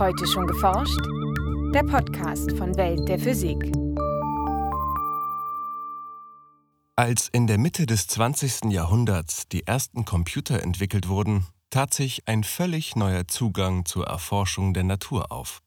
Heute schon geforscht? Der Podcast von Welt der Physik. Als in der Mitte des 20. Jahrhunderts die ersten Computer entwickelt wurden, tat sich ein völlig neuer Zugang zur Erforschung der Natur auf.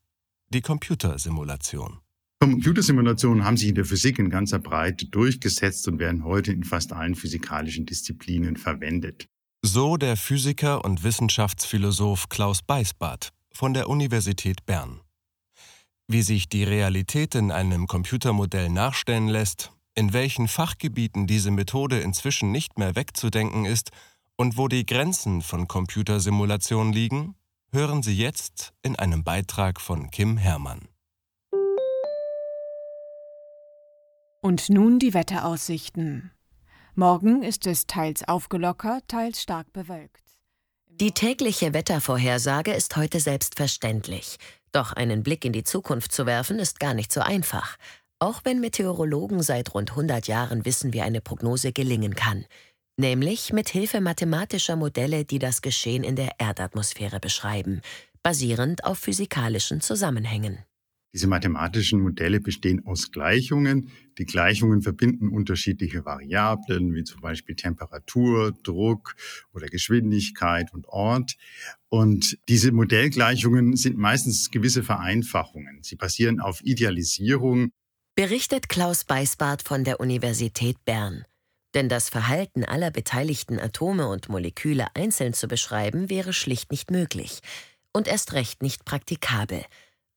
Die Computersimulation. Computersimulationen haben sich in der Physik in ganzer Breite durchgesetzt und werden heute in fast allen physikalischen Disziplinen verwendet. So der Physiker und Wissenschaftsphilosoph Klaus Beisbart von der Universität Bern. Wie sich die Realität in einem Computermodell nachstellen lässt, in welchen Fachgebieten diese Methode inzwischen nicht mehr wegzudenken ist und wo die Grenzen von Computersimulationen liegen, hören Sie jetzt in einem Beitrag von Kim Herrmann. Und nun die Wetteraussichten. Morgen ist es teils aufgelockert, teils stark bewölkt. Die tägliche Wettervorhersage ist heute selbstverständlich. Doch einen Blick in die Zukunft zu werfen, ist gar nicht so einfach. Auch wenn Meteorologen seit rund 100 Jahren wissen, wie eine Prognose gelingen kann. Nämlich mit Hilfe mathematischer Modelle, die das Geschehen in der Erdatmosphäre beschreiben, basierend auf physikalischen Zusammenhängen. Diese mathematischen Modelle bestehen aus Gleichungen. Die Gleichungen verbinden unterschiedliche Variablen, wie zum Beispiel Temperatur, Druck oder Geschwindigkeit und Ort. Und diese Modellgleichungen sind meistens gewisse Vereinfachungen. Sie basieren auf Idealisierung. Berichtet Klaus Beisbart von der Universität Bern. Denn das Verhalten aller beteiligten Atome und Moleküle einzeln zu beschreiben, wäre schlicht nicht möglich. Und erst recht nicht praktikabel.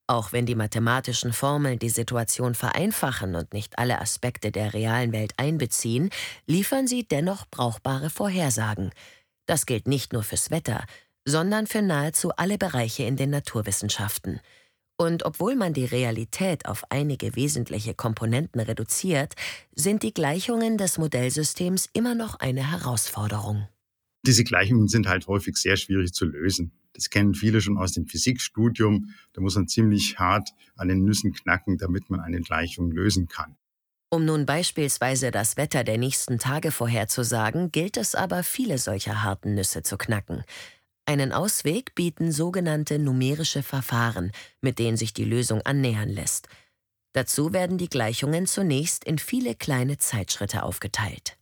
Auch wenn die mathematischen Formeln die Situation vereinfachen und nicht alle Aspekte der realen Welt einbeziehen, liefern sie dennoch brauchbare Vorhersagen. Das gilt nicht nur fürs Wetter, sondern für nahezu alle Bereiche in den Naturwissenschaften. Und obwohl man die Realität auf einige wesentliche Komponenten reduziert, sind die Gleichungen des Modellsystems immer noch eine Herausforderung. Diese Gleichungen sind halt häufig sehr schwierig zu lösen. Das kennen viele schon aus dem Physikstudium. Da muss man ziemlich hart an den Nüssen knacken, damit man eine Gleichung lösen kann. Um nun beispielsweise das Wetter der nächsten Tage vorherzusagen, gilt es aber, viele solcher harten Nüsse zu knacken. Einen Ausweg bieten sogenannte numerische Verfahren, mit denen sich die Lösung annähern lässt. Dazu werden die Gleichungen zunächst in viele kleine Zeitschritte aufgeteilt.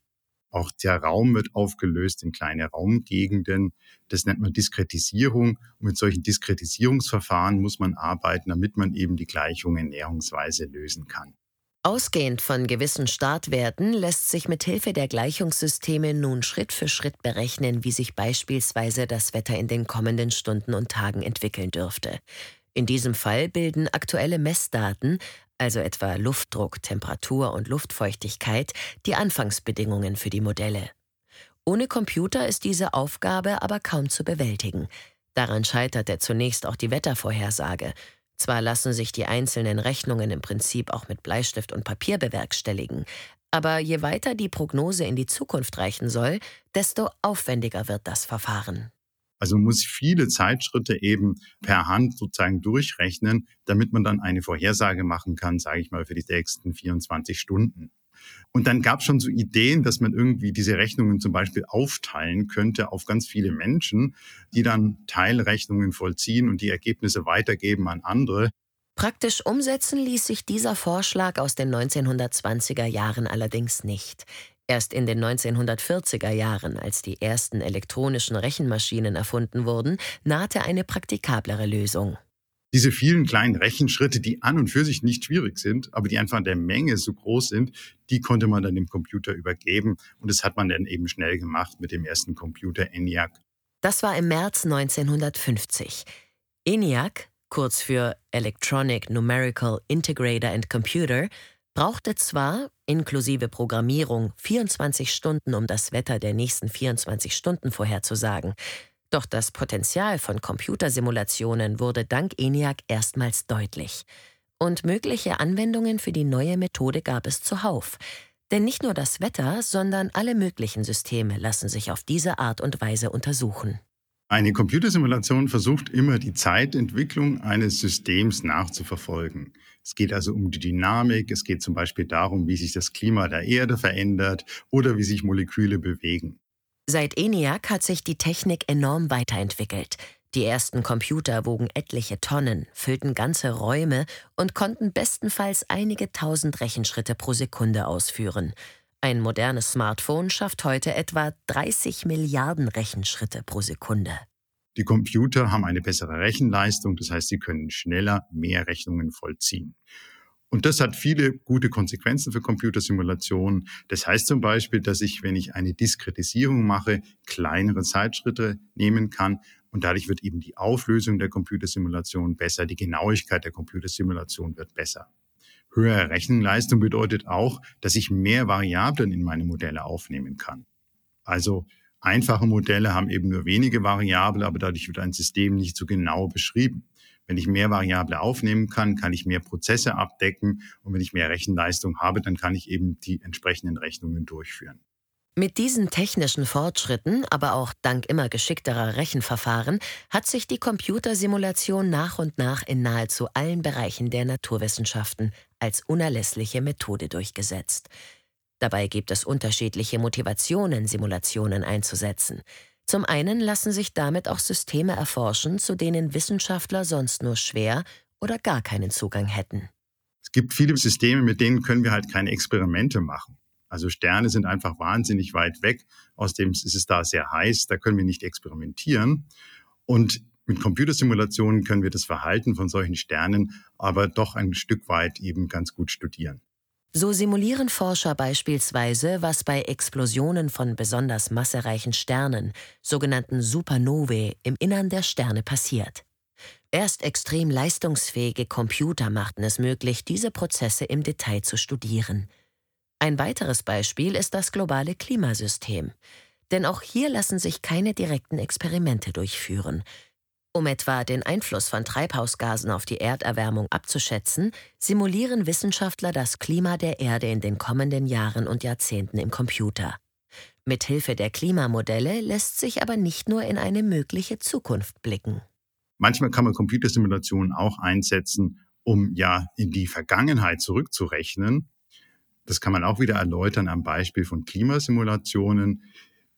Auch der Raum wird aufgelöst in kleine Raumgegenden. Das nennt man Diskretisierung. Und mit solchen Diskretisierungsverfahren muss man arbeiten, damit man eben die Gleichungen näherungsweise lösen kann. Ausgehend von gewissen Startwerten lässt sich mit Hilfe der Gleichungssysteme nun Schritt für Schritt berechnen, wie sich beispielsweise das Wetter in den kommenden Stunden und Tagen entwickeln dürfte. In diesem Fall bilden aktuelle Messdaten also etwa Luftdruck, Temperatur und Luftfeuchtigkeit, die Anfangsbedingungen für die Modelle. Ohne Computer ist diese Aufgabe aber kaum zu bewältigen. Daran scheiterte zunächst auch die Wettervorhersage. Zwar lassen sich die einzelnen Rechnungen im Prinzip auch mit Bleistift und Papier bewerkstelligen, aber je weiter die Prognose in die Zukunft reichen soll, desto aufwendiger wird das Verfahren. Also man muss viele Zeitschritte eben per Hand sozusagen durchrechnen, damit man dann eine Vorhersage machen kann, sage ich mal, für die nächsten 24 Stunden. Und dann gab es schon so Ideen, dass man irgendwie diese Rechnungen zum Beispiel aufteilen könnte auf ganz viele Menschen, die dann Teilrechnungen vollziehen und die Ergebnisse weitergeben an andere. Praktisch umsetzen ließ sich dieser Vorschlag aus den 1920er Jahren allerdings nicht. Erst in den 1940er Jahren, als die ersten elektronischen Rechenmaschinen erfunden wurden, nahte eine praktikablere Lösung. Diese vielen kleinen Rechenschritte, die an und für sich nicht schwierig sind, aber die einfach in der Menge so groß sind, die konnte man dann dem Computer übergeben. Und das hat man dann eben schnell gemacht mit dem ersten Computer ENIAC. Das war im März 1950. ENIAC, kurz für Electronic Numerical Integrator and Computer, brauchte zwar, inklusive Programmierung, 24 Stunden, um das Wetter der nächsten 24 Stunden vorherzusagen, doch das Potenzial von Computersimulationen wurde dank ENIAC erstmals deutlich. Und mögliche Anwendungen für die neue Methode gab es zuhauf. Denn nicht nur das Wetter, sondern alle möglichen Systeme lassen sich auf diese Art und Weise untersuchen. Eine Computersimulation versucht immer, die Zeitentwicklung eines Systems nachzuverfolgen. Es geht also um die Dynamik, es geht zum Beispiel darum, wie sich das Klima der Erde verändert oder wie sich Moleküle bewegen. Seit ENIAC hat sich die Technik enorm weiterentwickelt. Die ersten Computer wogen etliche Tonnen, füllten ganze Räume und konnten bestenfalls einige tausend Rechenschritte pro Sekunde ausführen. Ein modernes Smartphone schafft heute etwa 30 Milliarden Rechenschritte pro Sekunde. Die Computer haben eine bessere Rechenleistung, das heißt, sie können schneller mehr Rechnungen vollziehen. Und das hat viele gute Konsequenzen für Computersimulationen. Das heißt zum Beispiel, dass ich, wenn ich eine Diskretisierung mache, kleinere Zeitschritte nehmen kann. Und dadurch wird eben die Auflösung der Computersimulation besser, die Genauigkeit der Computersimulation wird besser. Höhere Rechenleistung bedeutet auch, dass ich mehr Variablen in meine Modelle aufnehmen kann. Also einfache Modelle haben eben nur wenige Variablen, aber dadurch wird ein System nicht so genau beschrieben. Wenn ich mehr Variable aufnehmen kann, kann ich mehr Prozesse abdecken und wenn ich mehr Rechenleistung habe, dann kann ich eben die entsprechenden Rechnungen durchführen. Mit diesen technischen Fortschritten, aber auch dank immer geschickterer Rechenverfahren, hat sich die Computersimulation nach und nach in nahezu allen Bereichen der Naturwissenschaften als unerlässliche Methode durchgesetzt. Dabei gibt es unterschiedliche Motivationen, Simulationen einzusetzen. Zum einen lassen sich damit auch Systeme erforschen, zu denen Wissenschaftler sonst nur schwer oder gar keinen Zugang hätten. Es gibt viele Systeme, mit denen können wir halt keine Experimente machen. Also Sterne sind einfach wahnsinnig weit weg. Außerdem ist es da sehr heiß, da können wir nicht experimentieren. Und mit Computersimulationen können wir das Verhalten von solchen Sternen aber doch ein Stück weit eben ganz gut studieren. So simulieren Forscher beispielsweise, was bei Explosionen von besonders massereichen Sternen, sogenannten Supernovae, im Innern der Sterne passiert. Erst extrem leistungsfähige Computer machten es möglich, diese Prozesse im Detail zu studieren. Ein weiteres Beispiel ist das globale Klimasystem. Denn auch hier lassen sich keine direkten Experimente durchführen. Um etwa den Einfluss von Treibhausgasen auf die Erderwärmung abzuschätzen, simulieren Wissenschaftler das Klima der Erde in den kommenden Jahren und Jahrzehnten im Computer. Mithilfe der Klimamodelle lässt sich aber nicht nur in eine mögliche Zukunft blicken. Manchmal kann man Computersimulationen auch einsetzen, um ja in die Vergangenheit zurückzurechnen. Das kann man auch wieder erläutern am Beispiel von Klimasimulationen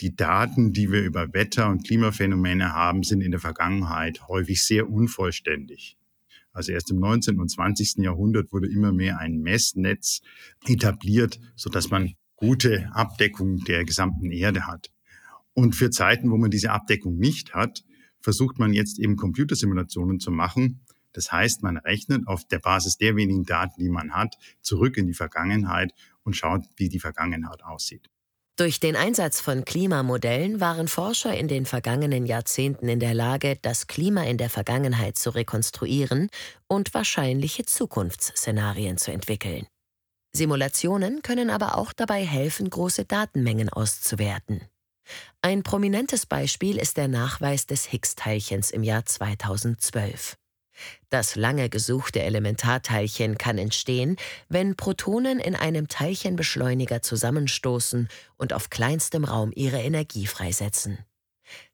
die Daten, die wir über Wetter- und Klimaphänomene haben, sind in der Vergangenheit häufig sehr unvollständig. Also erst im 19. und 20. Jahrhundert wurde immer mehr ein Messnetz etabliert, so dass man gute Abdeckung der gesamten Erde hat. Und für Zeiten, wo man diese Abdeckung nicht hat, versucht man jetzt eben Computersimulationen zu machen. Das heißt, man rechnet auf der Basis der wenigen Daten, die man hat, zurück in die Vergangenheit und schaut, wie die Vergangenheit aussieht. Durch den Einsatz von Klimamodellen waren Forscher in den vergangenen Jahrzehnten in der Lage, das Klima in der Vergangenheit zu rekonstruieren und wahrscheinliche Zukunftsszenarien zu entwickeln. Simulationen können aber auch dabei helfen, große Datenmengen auszuwerten. Ein prominentes Beispiel ist der Nachweis des Higgs-Teilchens im Jahr 2012. Das lange gesuchte Elementarteilchen kann entstehen, wenn Protonen in einem Teilchenbeschleuniger zusammenstoßen und auf kleinstem Raum ihre Energie freisetzen.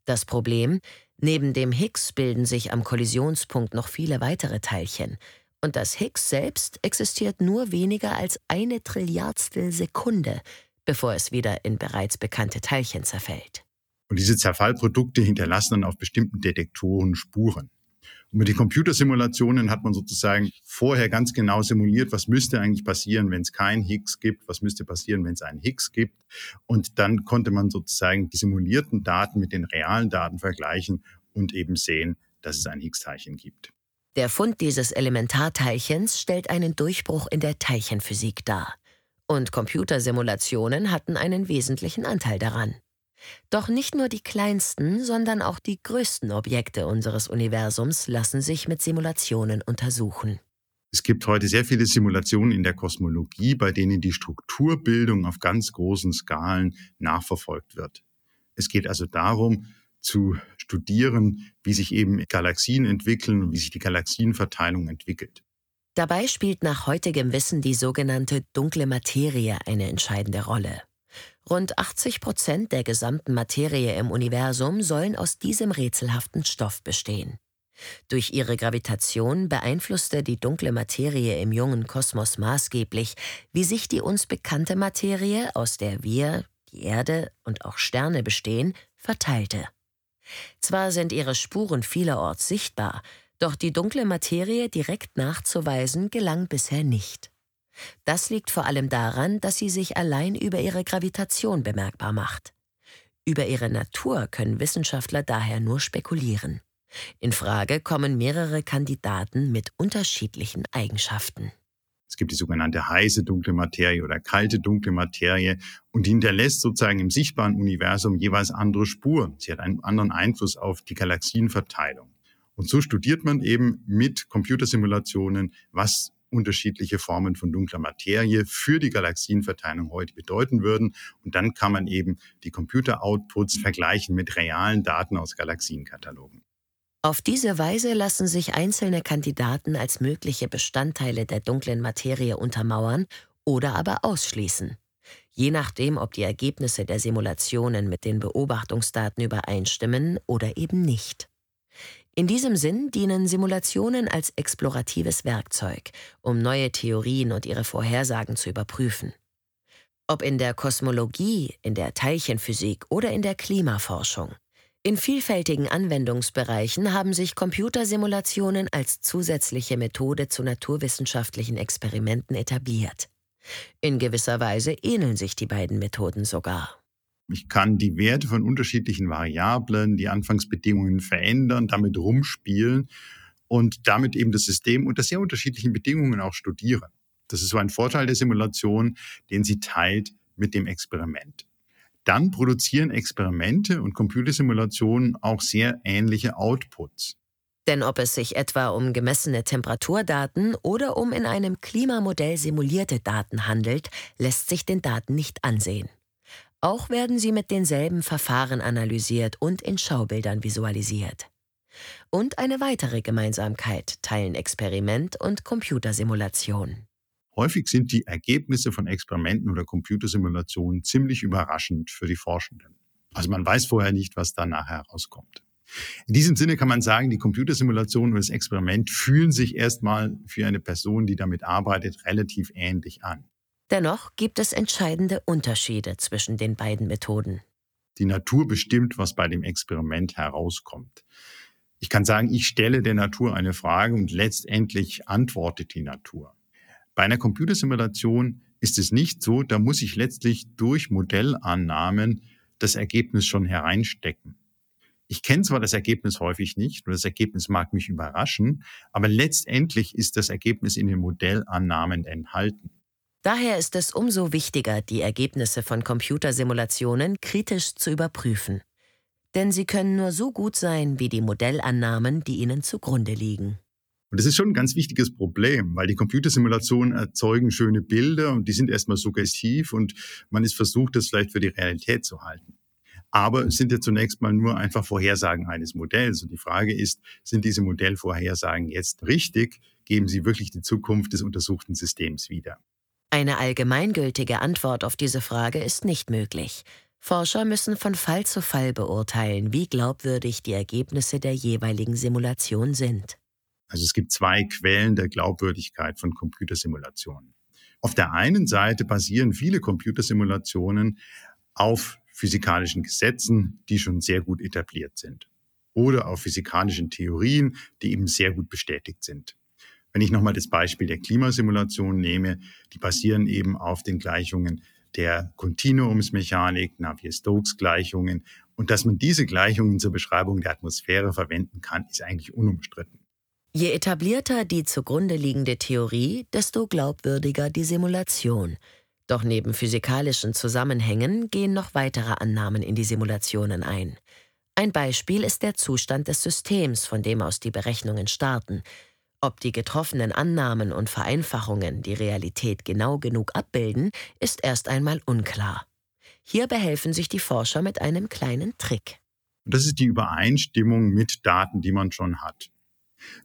Das Problem, neben dem Higgs bilden sich am Kollisionspunkt noch viele weitere Teilchen, und das Higgs selbst existiert nur weniger als eine Trilliardstel Sekunde, bevor es wieder in bereits bekannte Teilchen zerfällt. Und diese Zerfallprodukte hinterlassen dann auf bestimmten Detektoren Spuren. Und mit den Computersimulationen hat man sozusagen vorher ganz genau simuliert, was müsste eigentlich passieren, wenn es kein Higgs gibt, was müsste passieren, wenn es einen Higgs gibt. Und dann konnte man sozusagen die simulierten Daten mit den realen Daten vergleichen und eben sehen, dass es ein Higgs-Teilchen gibt. Der Fund dieses Elementarteilchens stellt einen Durchbruch in der Teilchenphysik dar. Und Computersimulationen hatten einen wesentlichen Anteil daran. Doch nicht nur die kleinsten, sondern auch die größten Objekte unseres Universums lassen sich mit Simulationen untersuchen. Es gibt heute sehr viele Simulationen in der Kosmologie, bei denen die Strukturbildung auf ganz großen Skalen nachverfolgt wird. Es geht also darum, zu studieren, wie sich eben Galaxien entwickeln und wie sich die Galaxienverteilung entwickelt. Dabei spielt nach heutigem Wissen die sogenannte dunkle Materie eine entscheidende Rolle. Rund 80 Prozent der gesamten Materie im Universum sollen aus diesem rätselhaften Stoff bestehen. Durch ihre Gravitation beeinflusste die dunkle Materie im jungen Kosmos maßgeblich, wie sich die uns bekannte Materie, aus der wir, die Erde und auch Sterne bestehen, verteilte. Zwar sind ihre Spuren vielerorts sichtbar, doch die dunkle Materie direkt nachzuweisen gelang bisher nicht. Das liegt vor allem daran, dass sie sich allein über ihre Gravitation bemerkbar macht. Über ihre Natur können Wissenschaftler daher nur spekulieren. In Frage kommen mehrere Kandidaten mit unterschiedlichen Eigenschaften. Es gibt die sogenannte heiße dunkle Materie oder kalte dunkle Materie und die hinterlässt sozusagen im sichtbaren Universum jeweils andere Spuren. Sie hat einen anderen Einfluss auf die Galaxienverteilung. Und so studiert man eben mit Computersimulationen, was unterschiedliche Formen von dunkler Materie für die Galaxienverteilung heute bedeuten würden. Und dann kann man eben die Computer-Outputs vergleichen mit realen Daten aus Galaxienkatalogen. Auf diese Weise lassen sich einzelne Kandidaten als mögliche Bestandteile der dunklen Materie untermauern oder aber ausschließen. Je nachdem, ob die Ergebnisse der Simulationen mit den Beobachtungsdaten übereinstimmen oder eben nicht. In diesem Sinn dienen Simulationen als exploratives Werkzeug, um neue Theorien und ihre Vorhersagen zu überprüfen. Ob in der Kosmologie, in der Teilchenphysik oder in der Klimaforschung. In vielfältigen Anwendungsbereichen haben sich Computersimulationen als zusätzliche Methode zu naturwissenschaftlichen Experimenten etabliert. In gewisser Weise ähneln sich die beiden Methoden sogar. Ich kann die Werte von unterschiedlichen Variablen, die Anfangsbedingungen verändern, damit rumspielen und damit eben das System unter sehr unterschiedlichen Bedingungen auch studieren. Das ist so ein Vorteil der Simulation, den sie teilt mit dem Experiment dann produzieren Experimente und Computersimulationen auch sehr ähnliche Outputs. Denn ob es sich etwa um gemessene Temperaturdaten oder um in einem Klimamodell simulierte Daten handelt, lässt sich den Daten nicht ansehen. Auch werden sie mit denselben Verfahren analysiert und in Schaubildern visualisiert. Und eine weitere Gemeinsamkeit teilen Experiment und Computersimulation. Häufig sind die Ergebnisse von Experimenten oder Computersimulationen ziemlich überraschend für die Forschenden. Also man weiß vorher nicht, was da nachher herauskommt. In diesem Sinne kann man sagen, die Computersimulation und das Experiment fühlen sich erstmal für eine Person, die damit arbeitet, relativ ähnlich an. Dennoch gibt es entscheidende Unterschiede zwischen den beiden Methoden. Die Natur bestimmt, was bei dem Experiment herauskommt. Ich kann sagen, ich stelle der Natur eine Frage und letztendlich antwortet die Natur. Bei einer Computersimulation ist es nicht so, da muss ich letztlich durch Modellannahmen das Ergebnis schon hereinstecken. Ich kenne zwar das Ergebnis häufig nicht und das Ergebnis mag mich überraschen, aber letztendlich ist das Ergebnis in den Modellannahmen enthalten. Daher ist es umso wichtiger, die Ergebnisse von Computersimulationen kritisch zu überprüfen. Denn sie können nur so gut sein wie die Modellannahmen, die ihnen zugrunde liegen. Und das ist schon ein ganz wichtiges Problem, weil die Computersimulationen erzeugen schöne Bilder und die sind erstmal suggestiv und man ist versucht, das vielleicht für die Realität zu halten. Aber es sind ja zunächst mal nur einfach Vorhersagen eines Modells. Und die Frage ist, sind diese Modellvorhersagen jetzt richtig? Geben sie wirklich die Zukunft des untersuchten Systems wieder? Eine allgemeingültige Antwort auf diese Frage ist nicht möglich. Forscher müssen von Fall zu Fall beurteilen, wie glaubwürdig die Ergebnisse der jeweiligen Simulation sind. Also es gibt zwei Quellen der Glaubwürdigkeit von Computersimulationen. Auf der einen Seite basieren viele Computersimulationen auf physikalischen Gesetzen, die schon sehr gut etabliert sind. Oder auf physikalischen Theorien, die eben sehr gut bestätigt sind. Wenn ich nochmal das Beispiel der Klimasimulation nehme, die basieren eben auf den Gleichungen der Kontinuumsmechanik, Navier-Stokes-Gleichungen. Und dass man diese Gleichungen zur Beschreibung der Atmosphäre verwenden kann, ist eigentlich unumstritten. Je etablierter die zugrunde liegende Theorie, desto glaubwürdiger die Simulation. Doch neben physikalischen Zusammenhängen gehen noch weitere Annahmen in die Simulationen ein. Ein Beispiel ist der Zustand des Systems, von dem aus die Berechnungen starten. Ob die getroffenen Annahmen und Vereinfachungen die Realität genau genug abbilden, ist erst einmal unklar. Hier behelfen sich die Forscher mit einem kleinen Trick. Das ist die Übereinstimmung mit Daten, die man schon hat.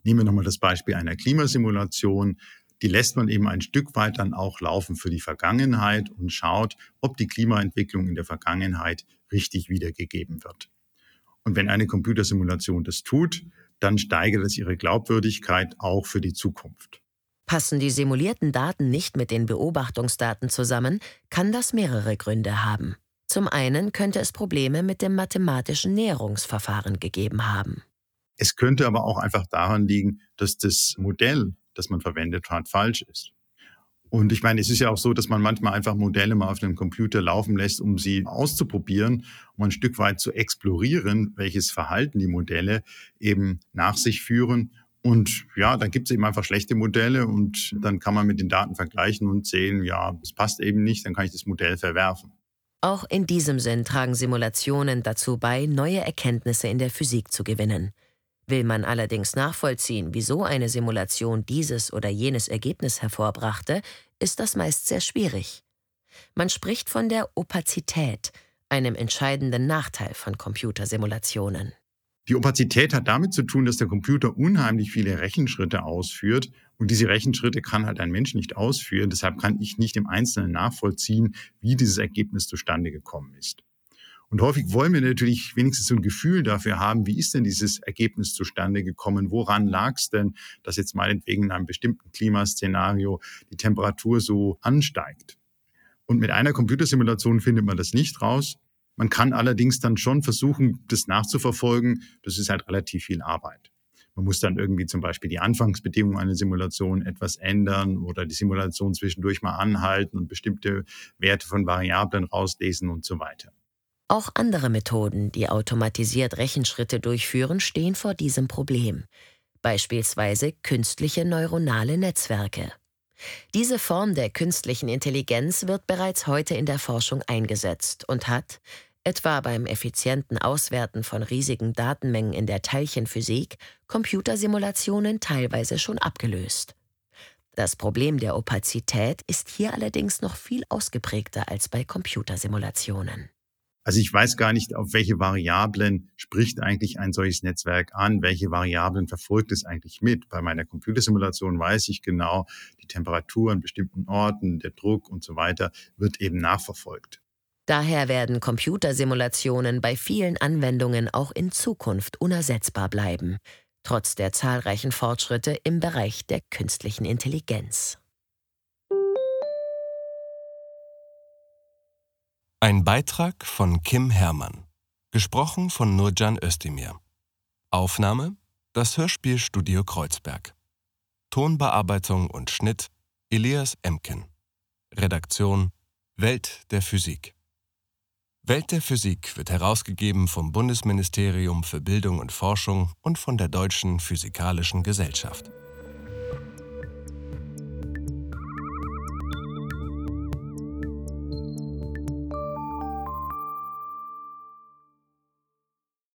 Nehmen wir nochmal das Beispiel einer Klimasimulation. Die lässt man eben ein Stück weit dann auch laufen für die Vergangenheit und schaut, ob die Klimaentwicklung in der Vergangenheit richtig wiedergegeben wird. Und wenn eine Computersimulation das tut, dann steigert es ihre Glaubwürdigkeit auch für die Zukunft. Passen die simulierten Daten nicht mit den Beobachtungsdaten zusammen, kann das mehrere Gründe haben. Zum einen könnte es Probleme mit dem mathematischen Näherungsverfahren gegeben haben. Es könnte aber auch einfach daran liegen, dass das Modell, das man verwendet hat, falsch ist. Und ich meine, es ist ja auch so, dass man manchmal einfach Modelle mal auf dem Computer laufen lässt, um sie auszuprobieren, um ein Stück weit zu explorieren, welches Verhalten die Modelle eben nach sich führen. Und ja, dann gibt es eben einfach schlechte Modelle und dann kann man mit den Daten vergleichen und sehen, ja, es passt eben nicht, dann kann ich das Modell verwerfen. Auch in diesem Sinn tragen Simulationen dazu bei, neue Erkenntnisse in der Physik zu gewinnen. Will man allerdings nachvollziehen, wieso eine Simulation dieses oder jenes Ergebnis hervorbrachte, ist das meist sehr schwierig. Man spricht von der Opazität, einem entscheidenden Nachteil von Computersimulationen. Die Opazität hat damit zu tun, dass der Computer unheimlich viele Rechenschritte ausführt und diese Rechenschritte kann halt ein Mensch nicht ausführen. Deshalb kann ich nicht im Einzelnen nachvollziehen, wie dieses Ergebnis zustande gekommen ist. Und häufig wollen wir natürlich wenigstens so ein Gefühl dafür haben, wie ist denn dieses Ergebnis zustande gekommen? Woran lag es denn, dass jetzt meinetwegen in einem bestimmten Klimaszenario die Temperatur so ansteigt? Und mit einer Computersimulation findet man das nicht raus. Man kann allerdings dann schon versuchen, das nachzuverfolgen. Das ist halt relativ viel Arbeit. Man muss dann irgendwie zum Beispiel die Anfangsbedingungen einer Simulation etwas ändern oder die Simulation zwischendurch mal anhalten und bestimmte Werte von Variablen rauslesen und so weiter. Auch andere Methoden, die automatisiert Rechenschritte durchführen, stehen vor diesem Problem. Beispielsweise künstliche neuronale Netzwerke. Diese Form der künstlichen Intelligenz wird bereits heute in der Forschung eingesetzt und hat, etwa beim effizienten Auswerten von riesigen Datenmengen in der Teilchenphysik, Computersimulationen teilweise schon abgelöst. Das Problem der Opazität ist hier allerdings noch viel ausgeprägter als bei Computersimulationen. Also ich weiß gar nicht, auf welche Variablen spricht eigentlich ein solches Netzwerk an, welche Variablen verfolgt es eigentlich mit. Bei meiner Computersimulation weiß ich genau, die Temperatur an bestimmten Orten, der Druck und so weiter wird eben nachverfolgt. Daher werden Computersimulationen bei vielen Anwendungen auch in Zukunft unersetzbar bleiben, trotz der zahlreichen Fortschritte im Bereich der künstlichen Intelligenz. Ein Beitrag von Kim Herrmann. Gesprochen von Nurcan Özdemir. Aufnahme: Das Hörspielstudio Kreuzberg. Tonbearbeitung und Schnitt: Elias Emken. Redaktion: Welt der Physik. Welt der Physik wird herausgegeben vom Bundesministerium für Bildung und Forschung und von der Deutschen Physikalischen Gesellschaft.